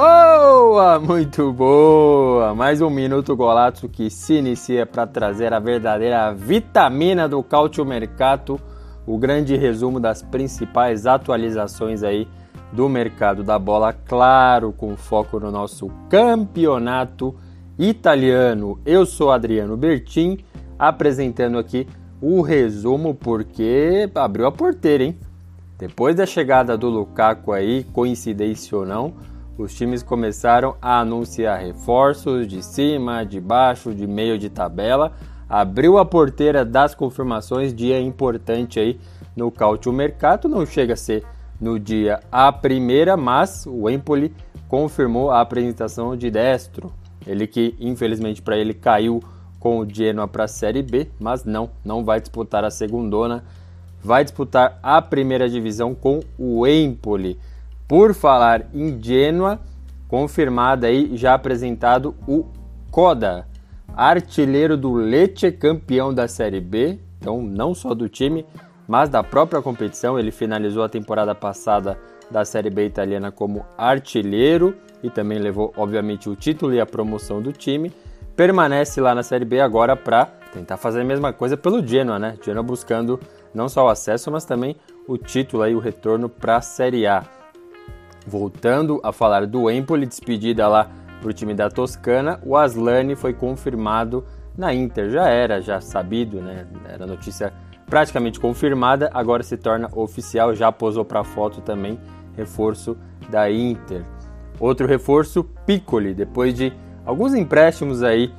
Boa, muito boa! Mais um Minuto Golato que se inicia para trazer a verdadeira vitamina do Cautio Mercato, o grande resumo das principais atualizações aí do mercado da bola, claro, com foco no nosso campeonato italiano. Eu sou Adriano Bertin, apresentando aqui o resumo porque abriu a porteira, hein? Depois da chegada do Lukaku aí, coincidência ou não, os times começaram a anunciar reforços de cima, de baixo, de meio de tabela. Abriu a porteira das confirmações, dia importante aí no Cautio Mercato. Não chega a ser no dia a primeira, mas o Empoli confirmou a apresentação de Destro. Ele que infelizmente para ele caiu com o Genoa para a Série B, mas não, não vai disputar a segundona, vai disputar a primeira divisão com o Empoli. Por falar em Genoa, confirmado aí, já apresentado o Coda, artilheiro do Lecce, campeão da Série B, então não só do time, mas da própria competição. Ele finalizou a temporada passada da Série B italiana como artilheiro e também levou, obviamente, o título e a promoção do time. Permanece lá na Série B agora para tentar fazer a mesma coisa pelo Genoa, né? Genoa buscando não só o acesso, mas também o título e o retorno para a Série A. Voltando a falar do Empoli, despedida lá para o time da Toscana, o Aslani foi confirmado na Inter. Já era, já sabido, né? Era notícia praticamente confirmada, agora se torna oficial, já posou para foto também, reforço da Inter. Outro reforço, Piccoli, depois de alguns empréstimos aí,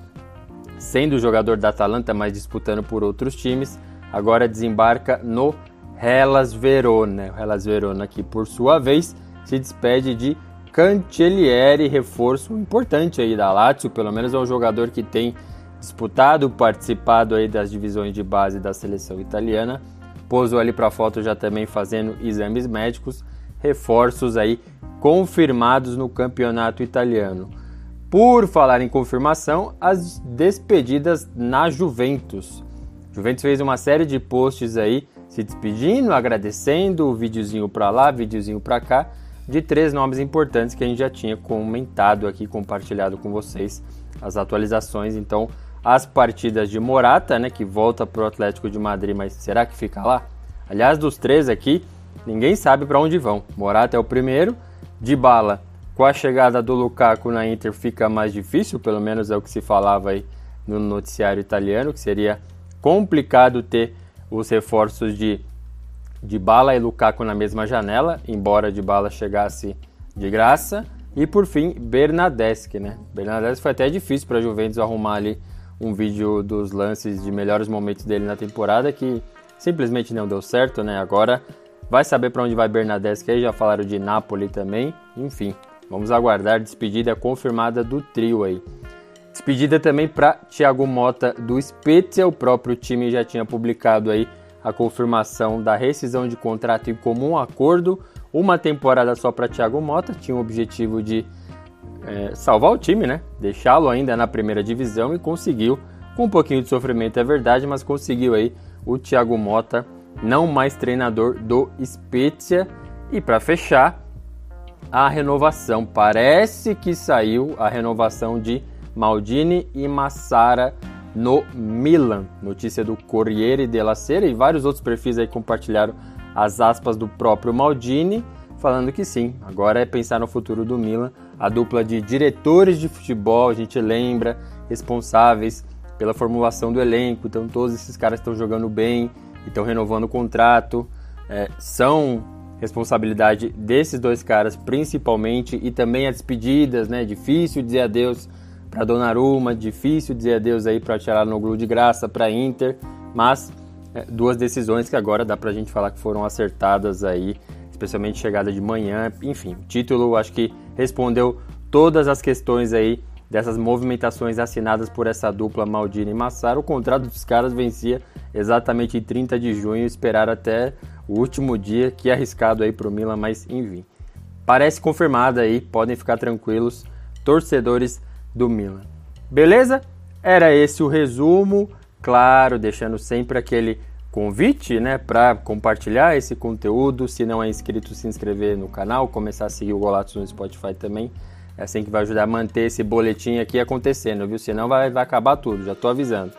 sendo jogador da Atalanta, mas disputando por outros times, agora desembarca no Hellas Verona. O Hellas Verona que por sua vez se despede de Cancellieri, reforço importante aí da Lazio, pelo menos é um jogador que tem disputado, participado aí das divisões de base da seleção italiana. Posou ali para foto já também fazendo exames médicos, reforços aí confirmados no campeonato italiano. Por falar em confirmação, as despedidas na Juventus. Juventus fez uma série de posts aí se despedindo, agradecendo, videozinho para lá, videozinho para cá de três nomes importantes que a gente já tinha comentado aqui, compartilhado com vocês as atualizações. Então, as partidas de Morata, né, que volta para o Atlético de Madrid, mas será que fica lá? Aliás, dos três aqui, ninguém sabe para onde vão. Morata é o primeiro, de bala. Com a chegada do Lukaku na Inter fica mais difícil, pelo menos é o que se falava aí no noticiário italiano, que seria complicado ter os reforços de de Bala e Lukaku na mesma janela, embora de Bala chegasse de graça. E por fim, Bernadeschi, né? Bernadeschi foi até difícil para a Juventus arrumar ali um vídeo dos lances de melhores momentos dele na temporada que simplesmente não deu certo, né? Agora vai saber para onde vai Bernadeschi aí, já falaram de Napoli também. Enfim, vamos aguardar despedida confirmada do trio aí. Despedida também para Thiago Mota do Spezia, o próprio time já tinha publicado aí a confirmação da rescisão de contrato em comum acordo, uma temporada só para Thiago Mota, tinha o objetivo de é, salvar o time, né? Deixá-lo ainda na primeira divisão e conseguiu, com um pouquinho de sofrimento é verdade, mas conseguiu aí o Thiago Mota, não mais treinador do Spezia. E para fechar, a renovação. Parece que saiu a renovação de Maldini e Massara no Milan. Notícia do Corriere della Sera e vários outros perfis aí compartilharam as aspas do próprio Maldini, falando que sim, agora é pensar no futuro do Milan. A dupla de diretores de futebol, a gente lembra, responsáveis pela formulação do elenco, então todos esses caras estão jogando bem, estão renovando o contrato, é, são responsabilidade desses dois caras principalmente e também as despedidas, né? Difícil dizer adeus para Donnarumma, difícil dizer adeus aí para tirar no gol de graça para Inter, mas é, duas decisões que agora dá pra gente falar que foram acertadas aí, especialmente chegada de manhã. Enfim, o título acho que respondeu todas as questões aí dessas movimentações assinadas por essa dupla Maldini e Massaro. O contrato dos caras vencia exatamente em 30 de junho, esperar até o último dia, que é arriscado aí pro Milan, mas enfim. Parece confirmada aí, podem ficar tranquilos, torcedores do Milan. Beleza? Era esse o resumo, claro, deixando sempre aquele convite, né, para compartilhar esse conteúdo. Se não é inscrito, se inscrever no canal, começar a seguir o Golatos no Spotify também. É assim que vai ajudar a manter esse boletim aqui acontecendo, viu? Senão vai, vai acabar tudo, já tô avisando.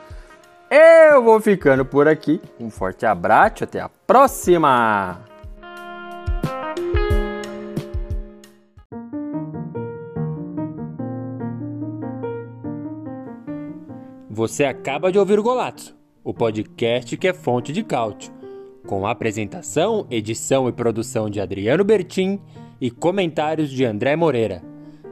Eu vou ficando por aqui. Um forte abraço, até a próxima! Você acaba de ouvir o Golato, o podcast que é fonte de cálcio, com apresentação, edição e produção de Adriano Bertin e comentários de André Moreira.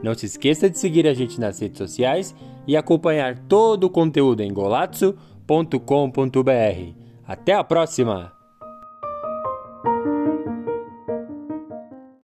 Não se esqueça de seguir a gente nas redes sociais e acompanhar todo o conteúdo em golazzo.com.br. Até a próxima!